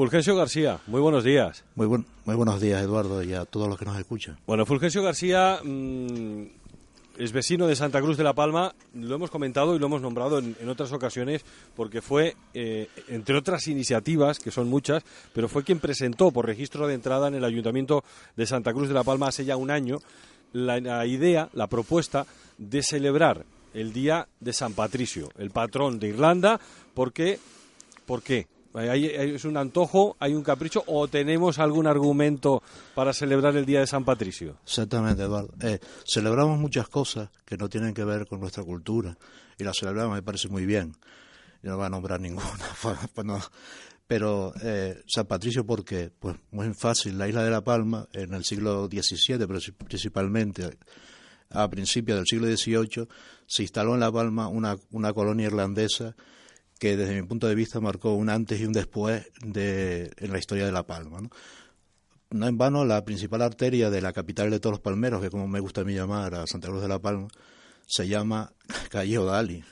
Fulgencio García, muy buenos días. Muy, muy buenos días, Eduardo, y a todos los que nos escuchan. Bueno, Fulgencio García mm, es vecino de Santa Cruz de la Palma, lo hemos comentado y lo hemos nombrado en, otras ocasiones porque fue, eh, entre otras iniciativas, que son muchas, pero fue quien presentó por registro de entrada en el Ayuntamiento de Santa Cruz de la Palma hace ya un año la idea, la propuesta de celebrar el Día de San Patricio, el patrón de Irlanda, porque, ¿por qué? ¿Es un antojo, hay un capricho o tenemos algún argumento para celebrar el Día de San Patricio? Exactamente. Eh, celebramos muchas cosas que no tienen que ver con nuestra cultura y las celebramos, me parece muy bien. Yo no voy a nombrar ninguna, pero eh, San Patricio, ¿por qué? Pues muy fácil, la isla de La Palma, en el siglo XVII principalmente, a principios del siglo XVIII, se instaló en La Palma una, una colonia irlandesa que desde mi punto de vista marcó un antes y un después de, en la historia de La Palma. ¿no? en vano, la principal arteria de la capital de todos los palmeros, que como me gusta a mí llamar a Santa Cruz de La Palma, se llama calle Odali.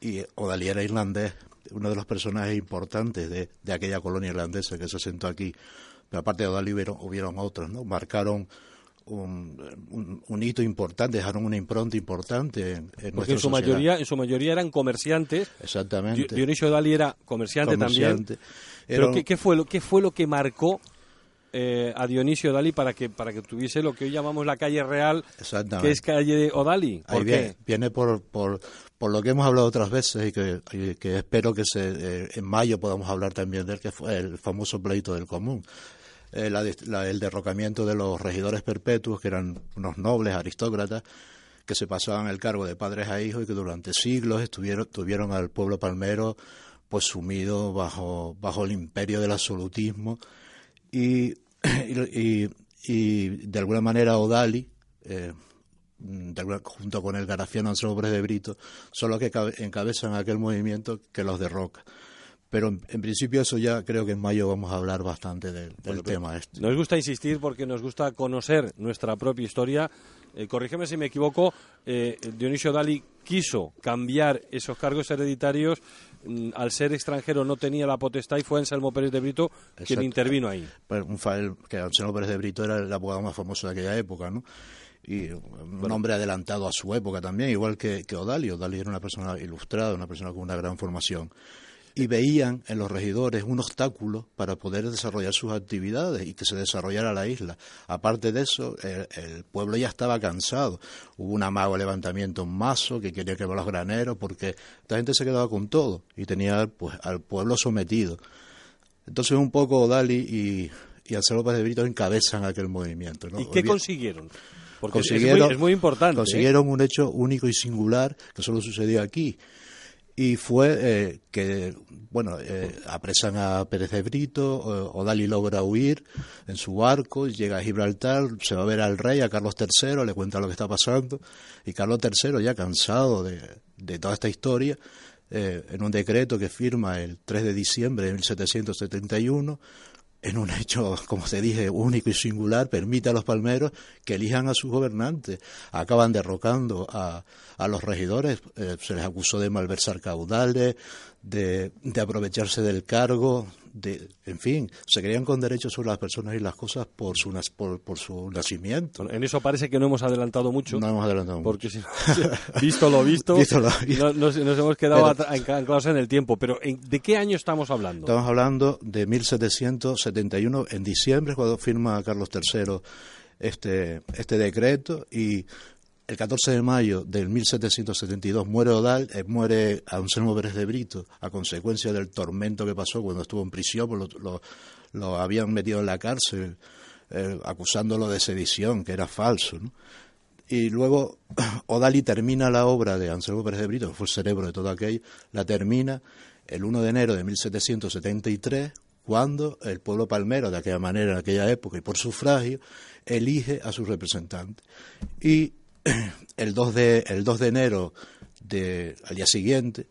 Y Odali era irlandés, uno de los personajes importantes de, de, aquella colonia irlandesa que se asentó aquí. Pero aparte de Odali hubieron, hubieron otros, ¿no? Marcaron un, un, hito importante, dejaron una impronta importante en, Porque en su mayoría, en su mayoría eran comerciantes. Exactamente. Dionisio Dali era comerciante, también. Pero ¿qué, ¿qué, fue lo, ¿qué fue lo que marcó eh, a Dionisio Dali para que para que tuviese lo que hoy llamamos la calle real, que es calle Odali? ¿Por Viene, viene por, por, por, lo que hemos hablado otras veces y que, que espero que se, eh, en mayo podamos hablar también de él, que fue el famoso pleito del común. Eh, el derrocamiento de los regidores perpetuos, que eran unos nobles aristócratas, que se pasaban el cargo de padres a hijos y que durante siglos estuvieron, tuvieron al pueblo palmero pues sumido bajo, bajo el imperio del absolutismo y, y, y, de alguna manera Odali, eh, junto con el garafiano Anselmo de Brito, son los que encabezan aquel movimiento que los derroca. Pero en, principio eso ya creo que en mayo vamos a hablar bastante del, tema este. Nos gusta insistir porque nos gusta conocer nuestra propia historia. Eh, corrígeme si me equivoco, eh, Dionisio Dali quiso cambiar esos cargos hereditarios mm, al ser extranjero no tenía la potestad y fue Anselmo Pérez de Brito quien intervino ahí. Pues un que Anselmo Pérez de Brito era el abogado más famoso de aquella época, ¿no? y un hombre adelantado a su época también, igual que, que Odali. Odali era una persona ilustrada, una persona con una gran formación y veían en los regidores un obstáculo para poder desarrollar sus actividades y que se desarrollara la isla. Aparte de eso, el, pueblo ya estaba cansado. Hubo un amago levantamiento en Mazo que quería quemar los graneros porque la gente se quedaba con todo y tenía pues, al pueblo sometido. Entonces un poco Dali y, y Anselmo Paz de Brito encabezan aquel movimiento. ¿Y qué consiguieron? Porque consiguieron, es, muy, importante. ¿eh? Consiguieron un hecho único y singular que solo sucedió aquí y fue eh, que, bueno, eh, apresan a Pérez de Brito, Odali logra huir en su barco, llega a Gibraltar, se va a ver al rey, a Carlos III, le cuenta lo que está pasando, y Carlos III, ya cansado de, de toda esta historia, eh, en un decreto que firma el 3 de diciembre de 1771, en un hecho, como se dije, único y singular, permite a los palmeros que elijan a sus gobernantes. Acaban derrocando a, a los regidores, eh, se les acusó de malversar caudales, de, de aprovecharse del cargo, de, en fin, se creían con derechos sobre las personas y las cosas por su, por, por su nacimiento. En eso parece que no hemos adelantado mucho. No hemos adelantado porque visto lo visto, nos, hemos quedado anclados en el tiempo. Pero ¿de qué año estamos hablando? Estamos hablando de 1771, en diciembre, cuando firma Carlos III este, este decreto y el 14 de mayo del 1772 muere Odal, eh, muere Anselmo Pérez de Brito a consecuencia del tormento que pasó cuando estuvo en prisión, pues lo, habían metido en la cárcel eh, acusándolo de sedición, que era falso. Y luego Odali termina la obra de Anselmo Pérez de Brito, que fue el cerebro de todo aquello, la termina el 1 de enero de 1773, cuando el pueblo palmero, de aquella manera, en aquella época, y por sufragio, elige a su representante. Y el 2 de, el 2 de enero de, al día siguiente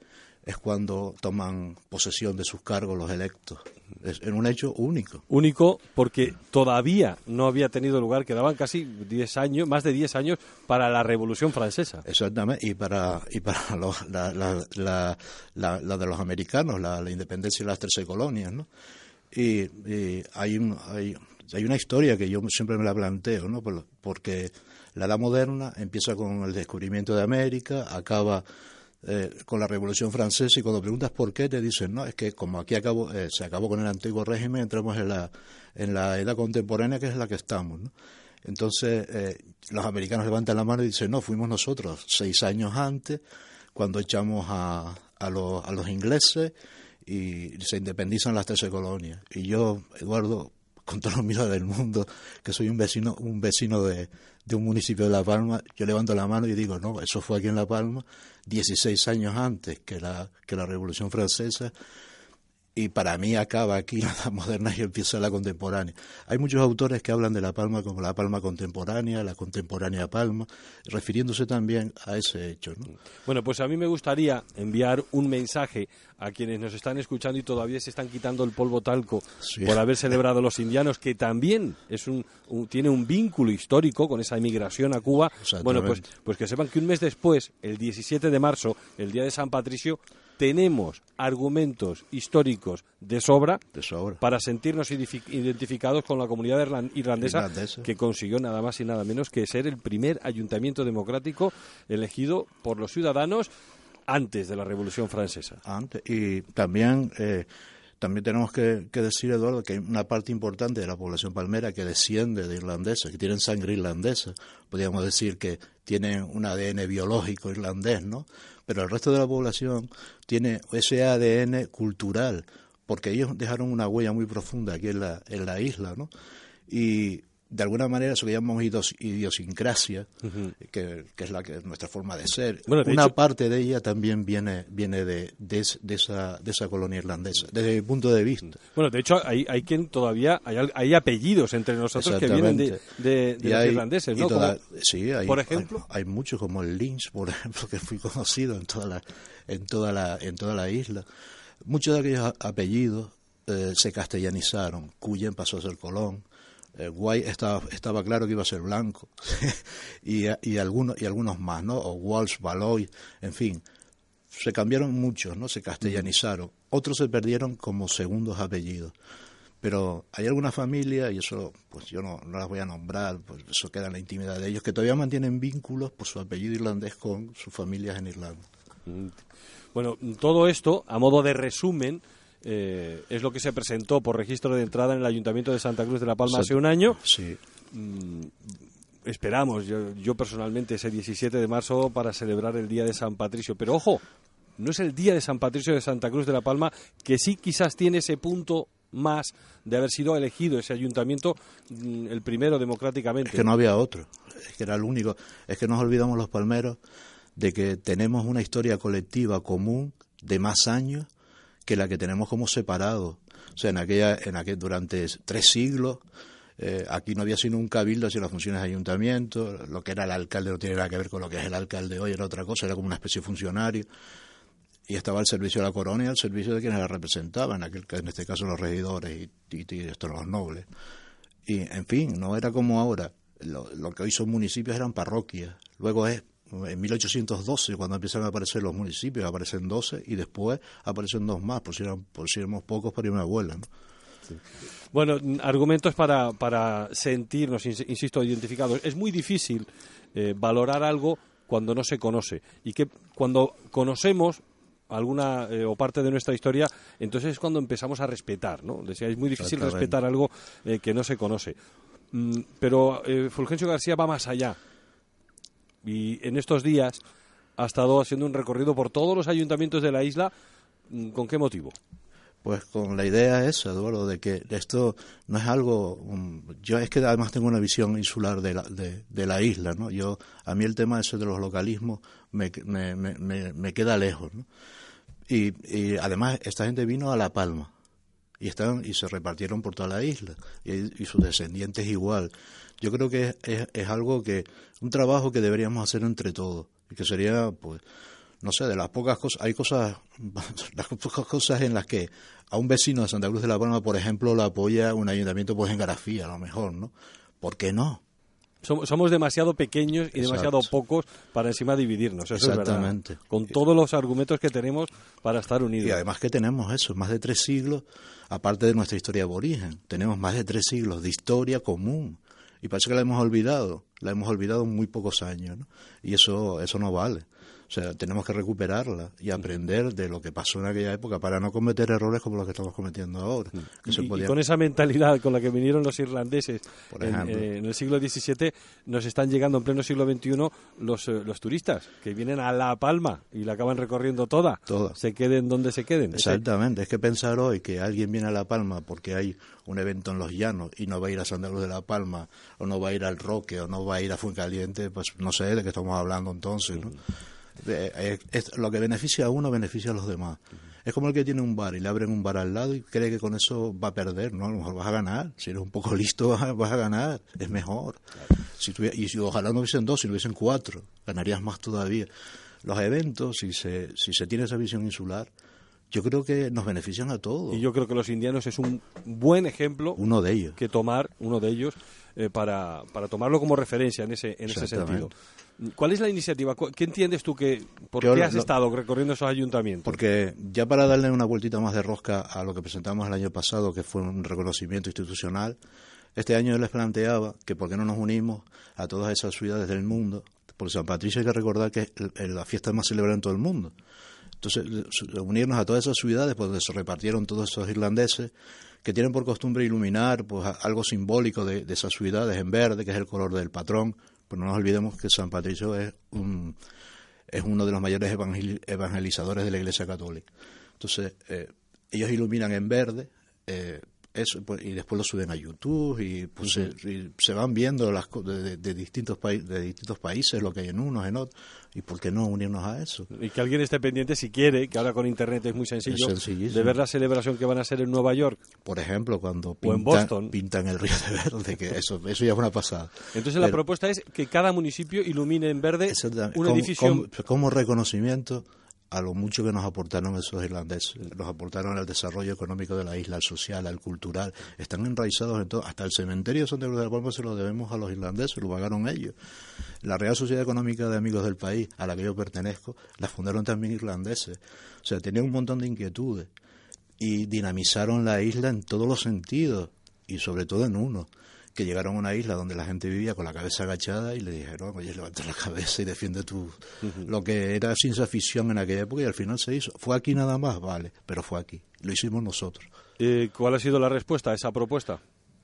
es cuando toman posesión de sus cargos los electos. Es en un hecho único. Único porque todavía no había tenido lugar, quedaban casi 10 años, más de 10 años para la Revolución Francesa. Exactamente, y para, y para la, la, la, de los americanos, la, independencia de las 13 colonias, ¿no? Y, hay, hay, hay, una historia que yo siempre me la planteo, ¿no? Porque la edad moderna empieza con el descubrimiento de América, acaba eh, con la Revolución Francesa y cuando preguntas por qué te dicen, no, es que como aquí acabó, eh, se acabó con el antiguo régimen, entramos en la, en la edad contemporánea que es la que estamos. ¿no? Entonces eh, los americanos levantan la mano y dicen, no, fuimos nosotros seis años antes cuando echamos a, a, los, a los ingleses y se independizan las 13 colonias. Y yo, Eduardo, con todos los miras del mundo, que soy un vecino, un vecino de, de, un municipio de La Palma, yo levanto la mano y digo, no, eso fue aquí en La Palma, 16 años antes que la, que la Revolución Francesa, y para mí acaba aquí la moderna y empieza la contemporánea. Hay muchos autores que hablan de La Palma como la Palma contemporánea, la contemporánea Palma, refiriéndose también a ese hecho. Bueno, pues a mí me gustaría enviar un mensaje a quienes nos están escuchando y todavía se están quitando el polvo talco por haber celebrado los indianos, que también es un, tiene un vínculo histórico con esa emigración a Cuba. Bueno, pues, pues que sepan que un mes después, el 17 de marzo, el día de San Patricio, tenemos argumentos históricos de sobra, para sentirnos identificados con la comunidad irlandesa, que consiguió nada más y nada menos que ser el primer ayuntamiento democrático elegido por los ciudadanos antes de la Revolución Francesa. Antes. Y también, eh, también tenemos que, decir, Eduardo, que hay una parte importante de la población palmera que desciende de irlandeses, que tienen sangre irlandesa. Podríamos decir que tienen un ADN biológico irlandés, ¿no? Pero el resto de la población tiene ese ADN cultural, porque ellos dejaron una huella muy profunda aquí en la, en la isla, ¿no? Y de alguna manera eso que llamamos idiosincrasia, que, es la que nuestra forma de ser, una parte de ella también viene viene de, de, esa, de esa colonia irlandesa, desde mi punto de vista. Bueno, de hecho hay, hay quien todavía, hay, hay apellidos entre nosotros que vienen de, de, los irlandeses, ¿no? sí, hay, por ejemplo. Hay, muchos como el Lynch, por ejemplo, que fui conocido en toda la, en toda la, en toda la isla. Muchos de aquellos apellidos eh, se castellanizaron. Cuyen pasó a ser Colón eh, Guay estaba, estaba claro que iba a ser blanco, y, y, algunos, y algunos más, ¿no? O Walsh, Valois, en fin. Se cambiaron muchos, ¿no? Se castellanizaron. Otros se perdieron como segundos apellidos. Pero hay algunas familias, y eso pues yo no, no las voy a nombrar, pues eso queda en la intimidad de ellos, que todavía mantienen vínculos por su apellido irlandés con sus familias en Irlanda. Mm. Bueno, todo esto, a modo de resumen, eh, es lo que se presentó por registro de entrada en el Ayuntamiento de Santa Cruz de la Palma hace un año. Sí. Mm, esperamos, yo, personalmente, ese 17 de marzo para celebrar el Día de San Patricio. Pero ojo, no es el Día de San Patricio de Santa Cruz de la Palma, que sí quizás tiene ese punto más de haber sido elegido ese ayuntamiento mm, el primero democráticamente. Es que no había otro, es que era el único. Es que nos olvidamos los palmeros de que tenemos una historia colectiva común de más años que la que tenemos como separado. O sea, en aquella, en aquel, durante tres siglos, eh, aquí no había sino un cabildo hacia las funciones de ayuntamiento, lo que era el alcalde no tiene nada que ver con lo que es el alcalde hoy, era otra cosa, era como una especie de funcionario. Y estaba al servicio de la corona y al servicio de quienes la representaban, en, aquel, en este caso los regidores y, y, estos los nobles. Y, en fin, no era como ahora. Lo, lo que hoy son municipios eran parroquias. Luego es en 1812, cuando empiezan a aparecer los municipios, aparecen 12 y después aparecen dos más, por si, eran, por si éramos pocos para mi abuela. Bueno, argumentos para, para sentirnos, insisto, identificados. Es muy difícil eh, valorar algo cuando no se conoce y que cuando conocemos alguna eh, o parte de nuestra historia, entonces es cuando empezamos a respetar, ¿no? Decía, es muy difícil respetar algo eh, que no se conoce. Mm, pero Fulgencio García va más allá y en estos días ha estado haciendo un recorrido por todos los ayuntamientos de la isla. Mm, ¿Con qué motivo? Pues con la idea esa, Eduardo, de que esto no es algo. yo es que además tengo una visión insular de la, de, la isla, ¿no? Yo a mí el tema ese de los localismos me, me, me, me queda lejos. Y, y, además esta gente vino a La Palma y están y se repartieron por toda la isla y sus descendientes igual. Yo creo que es, es, algo que, un trabajo que deberíamos hacer entre todos, y que sería, pues, no sé, de las pocas cosas, hay cosas, las pocas cosas en las que a un vecino de Santa Cruz de la Palma, por ejemplo, lo apoya un ayuntamiento, pues en Garafía, a lo mejor, ¿no? ¿Por qué no? somos, demasiado pequeños y demasiado pocos para encima dividirnos. Eso es verdad. Exactamente. Con todos los argumentos que tenemos para estar unidos. Y además que tenemos eso, más de tres siglos, aparte de nuestra historia aborigen, tenemos más de tres siglos de historia común. Y parece que la hemos olvidado, la hemos olvidado en muy pocos años, ¿no? Y eso, eso no vale. O sea, tenemos que recuperarla y aprender de lo que pasó en aquella época para no cometer errores como los que estamos cometiendo ahora. Que se Y- con esa mentalidad con la que vinieron los irlandeses Por en, eh, en el siglo XVII, nos están llegando en pleno siglo XXI los, eh, los turistas que vienen a La Palma y la acaban recorriendo toda. Toda. Se queden donde se queden. Exactamente, es que pensar hoy que alguien viene a La Palma porque hay un evento en los llanos y no va a ir a Santa Cruz de La Palma, o no va a ir al Roque, o no va a ir a Fuencaliente, pues no sé de qué estamos hablando entonces, ¿no? Eh, es- lo que beneficia a uno beneficia a los demás. Es como el que tiene un bar y le abren un bar al lado y cree que con eso va a perder, ¿no? A lo mejor vas a ganar. Si eres un poco listo, vas a, vas a ganar. Es mejor. Si tuviera- y si ojalá no hubiesen dos, si no hubiesen cuatro, ganarías más todavía. Los eventos, si se, si se tiene esa visión insular, yo creo que nos benefician a todos. Y yo creo que los indianos es un buen ejemplo Uno de ellos. que tomar, uno de ellos, eh, para, para tomarlo como referencia en ese, en ese sentido. ¿Cuál es la iniciativa? ¿Cu- ¿Qué entiendes tú que, por Yo qué has lo- estado recorriendo esos ayuntamientos? Porque ya para darle una vueltita más de rosca a lo que presentamos el año pasado, que fue un reconocimiento institucional, este año yo les planteaba que por qué no nos unimos a todas esas ciudades del mundo, porque San Patricio hay que recordar que es la fiesta más celebrada en todo el mundo. Entonces, unirnos a todas esas ciudades pues, donde se repartieron todos esos irlandeses que tienen por costumbre iluminar pues, algo simbólico de, esas ciudades en verde, que es el color del patrón. Pero no nos olvidemos que San Patricio es un, es uno de los mayores evangel- evangelizadores de la Iglesia Católica. Entonces, eh, ellos iluminan en verde eh, eso pues, y después lo suben a YouTube y, pues, se, y se van viendo las de, de- de distintos pai- de distintos países lo que hay en unos, en otros. ¿Y por qué no unirnos a eso? Y que alguien esté pendiente si quiere, que ahora con internet es muy sencillo, Es de ver la celebración que van a hacer en Nueva York. Por ejemplo, cuando O en pintan, Boston. pintan el río de verde, que eso, eso ya es una pasada. Entonces la propuesta es que cada municipio ilumine en verde un como, edificio. como- como reconocimiento a lo mucho que nos aportaron esos irlandeses. Nos aportaron al desarrollo económico de la isla, al social, al cultural. Están enraizados en todo. Hasta el cementerio de Santa Cruz de la Palma se lo debemos a los irlandeses, lo pagaron ellos. La Real Sociedad Económica de Amigos del País, a la que yo pertenezco, la fundaron también irlandeses. O sea, tenían un montón de inquietudes y dinamizaron la isla en todos los sentidos y sobre todo en uno que llegaron a una isla donde la gente vivía con la cabeza agachada y le dijeron, oye, levanta la cabeza y defiende tu... Lo que era ciencia ficción en aquella época y al final se hizo. ¿Fue aquí nada más? Vale, pero fue aquí. Lo hicimos nosotros. Eh, ¿Cuál ha sido la respuesta a esa propuesta?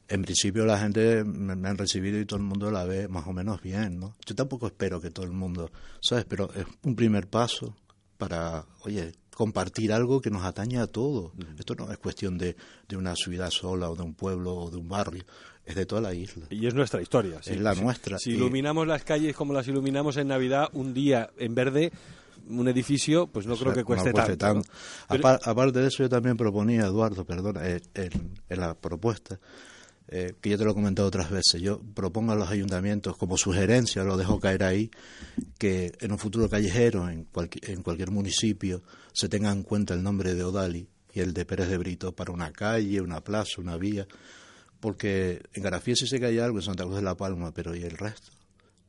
En principio la gente me, me han recibido y todo el mundo la ve más o menos bien, ¿no? Yo tampoco espero que todo el mundo, ¿sabes? Pero es un primer paso para, oye, compartir algo que nos atañe a todos. Esto no es cuestión de, de una ciudad sola o de un pueblo o de un barrio, es de toda la isla. Y es nuestra historia. Es la nuestra. Si Y- iluminamos las calles como las iluminamos en Navidad, un día en verde, un edificio, pues no creo O sea, que cueste no cueste tanto. aparte de eso, yo también proponía, Eduardo, perdona, eh, en, en la propuesta, eh, que yo te lo he comentado otras veces, yo propongo a los ayuntamientos como sugerencia, lo dejo caer ahí, que en un futuro callejero, en, cualqui- en cualquier municipio, se tenga en cuenta el nombre de Odali y el de Pérez de Brito para una calle, una plaza, una vía, porque en Garafía sí sé que hay algo, en Santa Cruz de la Palma, pero ¿y el resto?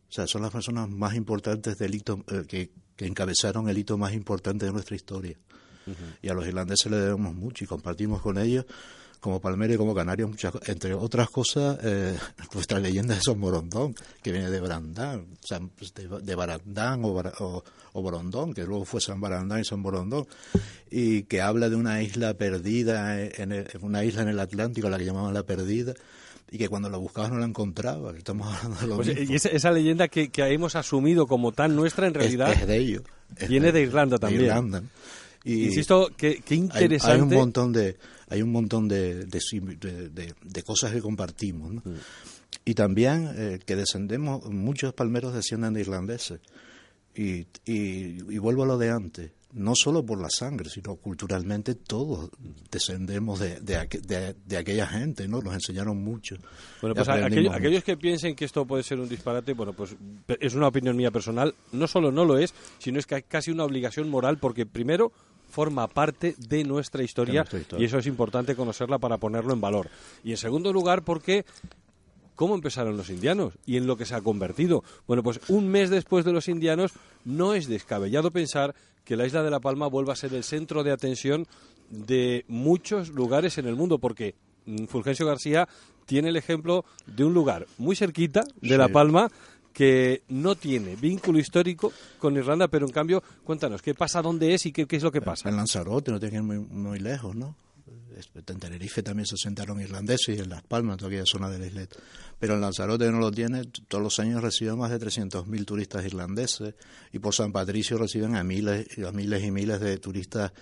O sea, son las personas más importantes del hito, eh, que, que encabezaron el hito más importante de nuestra historia. Y a los irlandeses le debemos mucho y compartimos con ellos, como Palmera y como Canarios, muchas, entre otras cosas, eh, nuestra leyenda de Son Borondón, que viene de sea, pues de, de Barandán o, o, o Borondón, que luego fue San Barandán y San Borondón, y que habla de una isla perdida, en, el- una isla en el Atlántico, la que llamaban la perdida, y que cuando la buscabas no la encontrabas. Estamos hablando de lo Pues, mismo. y esa, esa leyenda que, que hemos asumido como tan nuestra, en realidad, es, de ellos. Viene de Irlanda de también. Irlanda, ¿no? Y insisto, qué hay, interesante. hay un montón de hay un montón de, de, cosas que compartimos, ¿no? Y también eh, que descendemos, muchos palmeros descienden de irlandeses. Y, y, y vuelvo a lo de antes, no solo por la sangre, sino culturalmente todos descendemos de, de, aqu- de- de aquella gente, ¿no? Nos enseñaron mucho. Bueno, pues aquellos, que piensen que esto puede ser un disparate, bueno, pues es una opinión mía personal. No solo no lo es, sino es que hay casi una obligación moral, porque primero forma parte de nuestra historia, nuestra historia. y eso es importante conocerla para ponerlo en valor. Y en segundo lugar, porque cómo empezaron los indianos y en lo que se ha convertido. Bueno, pues un mes después de los indianos no es descabellado pensar que la isla de La Palma vuelva a ser el centro de atención de muchos lugares en el mundo, porque mm, Fulgencio García tiene el ejemplo de un lugar muy cerquita de La Palma que no tiene vínculo histórico con Irlanda, pero en cambio, cuéntanos, ¿qué pasa, dónde es y qué, es lo que pasa? En Lanzarote, no tiene que ir muy, muy lejos, ¿no? En Tenerife también se sentaron irlandeses y en Las Palmas, en aquella zona de la isla. Pero en Lanzarote no lo tiene, todos los años reciben más de 300.000 turistas irlandeses y por San Patricio reciben a miles, a miles y miles de turistas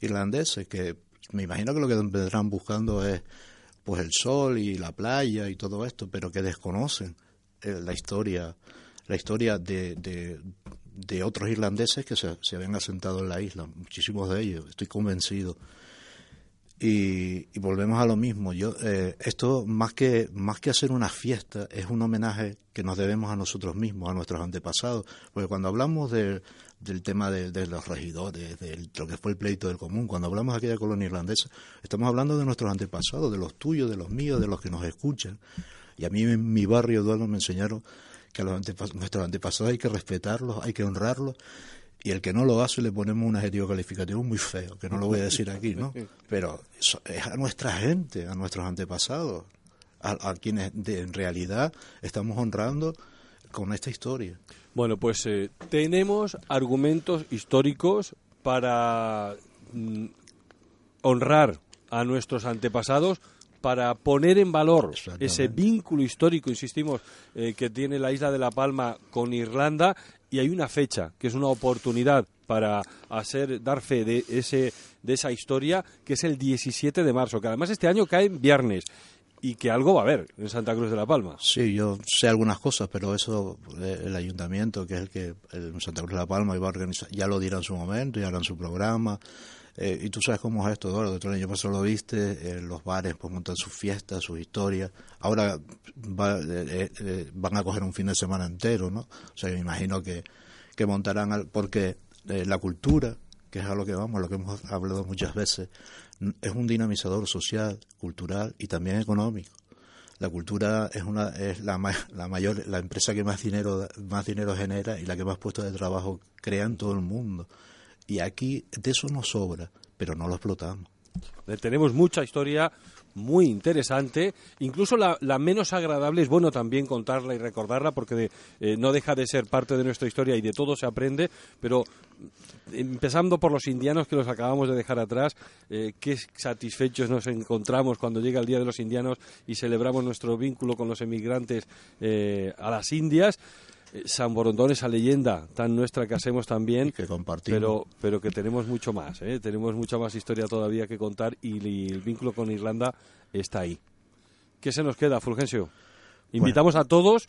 irlandeses que me imagino que lo que vendrán buscando es pues el sol y la playa y todo esto, pero que desconocen eh, la historia la historia de, de, otros irlandeses que se, se, habían asentado en la isla, muchísimos de ellos, estoy convencido. Y, volvemos a lo mismo. Yo, eh, esto más que más que hacer una fiesta es un homenaje que nos debemos a nosotros mismos, a nuestros antepasados, porque cuando hablamos del tema de, los regidores, de lo que fue el pleito del común, cuando hablamos de aquella colonia irlandesa, estamos hablando de nuestros antepasados, de los tuyos, de los míos, de los que nos escuchan. Y a mí en mi barrio, Eduardo, me enseñaron que a los nuestros antepasados hay que respetarlos, hay que honrarlos y el que no lo hace le ponemos un adjetivo calificativo muy feo, que no lo voy a decir aquí, ¿no? Pero es a nuestra gente, a nuestros antepasados, a, quienes en realidad estamos honrando con esta historia. Bueno, pues eh, tenemos argumentos históricos para mm, honrar a nuestros antepasados para poner en valor ese vínculo histórico, insistimos, eh, que tiene la isla de La Palma con Irlanda y hay una fecha que es una oportunidad para hacer dar fe de ese de esa historia que es el 17 de marzo que además este año cae en viernes y que algo va a haber en Santa Cruz de la Palma. Sí, yo sé algunas cosas, pero eso eh, el ayuntamiento, que es el que en Santa Cruz de la Palma iba a organizar, ya lo dirá en su momento, ya harán su programa. Eh, y tú sabes cómo es esto, Eduardo, el año pasado lo viste, en los bares pues montan sus fiestas, sus historias. Ahora eh, eh, van a coger un fin de semana entero, ¿no? O sea, me imagino que, que montarán, porque la cultura, que es a lo que vamos, a lo que hemos hablado muchas veces, es un dinamizador social, cultural y también económico. La cultura es una es la, la mayor la empresa que más dinero más dinero genera y la que más puestos de trabajo crea en todo el mundo. Y aquí de eso nos sobra, pero no lo explotamos. Eh, tenemos mucha historia muy interesante, incluso la, menos agradable es bueno también contarla y recordarla porque eh, no deja de ser parte de nuestra historia y de todo se aprende, pero mm, empezando por los indianos que los acabamos de dejar atrás, eh, qué satisfechos nos encontramos cuando llega el Día de los Indianos y celebramos nuestro vínculo con los emigrantes a las Indias. Eh, San Borondón, esa leyenda tan nuestra que hacemos también, que compartimos. Pero, pero que tenemos mucho más, ¿eh? tenemos mucha más historia todavía que contar y, el vínculo con Irlanda está ahí. ¿Qué se nos queda, Fulgencio? Invitamos a todos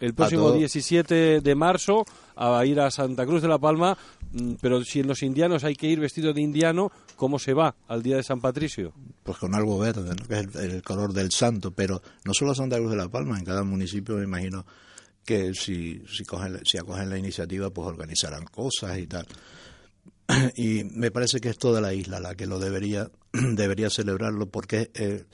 el próximo 17 de marzo a ir a Santa Cruz de la Palma, mm, pero si en los indianos hay que ir vestido de indiano, ¿cómo se va al día de San Patricio? Pues con algo verde, que es el, el color del santo, pero no solo a Santa Cruz de la Palma, en cada municipio me imagino que si, si, cogen, si acogen la iniciativa, pues organizarán cosas y tal. Y me parece que es toda la isla la que lo debería, debería celebrarlo, porque eh,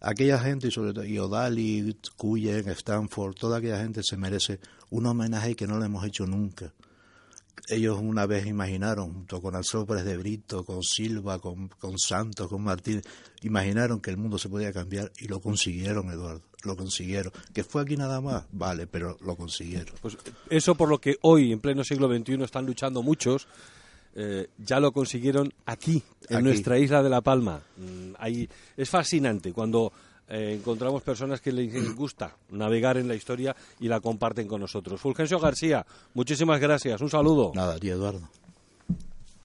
aquella gente, y sobre todo Iodali, Cuyen, Stanford, toda aquella gente se merece un homenaje que no le hemos hecho nunca. Ellos una vez imaginaron, junto con Alzópez de Brito, con Silva, con, con Santos, con Martín, imaginaron que el mundo se podía cambiar y lo consiguieron, Eduardo lo consiguieron. Que fue aquí nada más, vale, pero lo consiguieron. Pues eso por lo que hoy, en pleno siglo XXI, están luchando muchos, eh, ya lo consiguieron aquí, en nuestra isla de La Palma. Mm, ahí, es fascinante cuando eh, encontramos personas que les gusta navegar en la historia y la comparten con nosotros. Fulgencio García, muchísimas gracias, un saludo. Nada, tío Eduardo.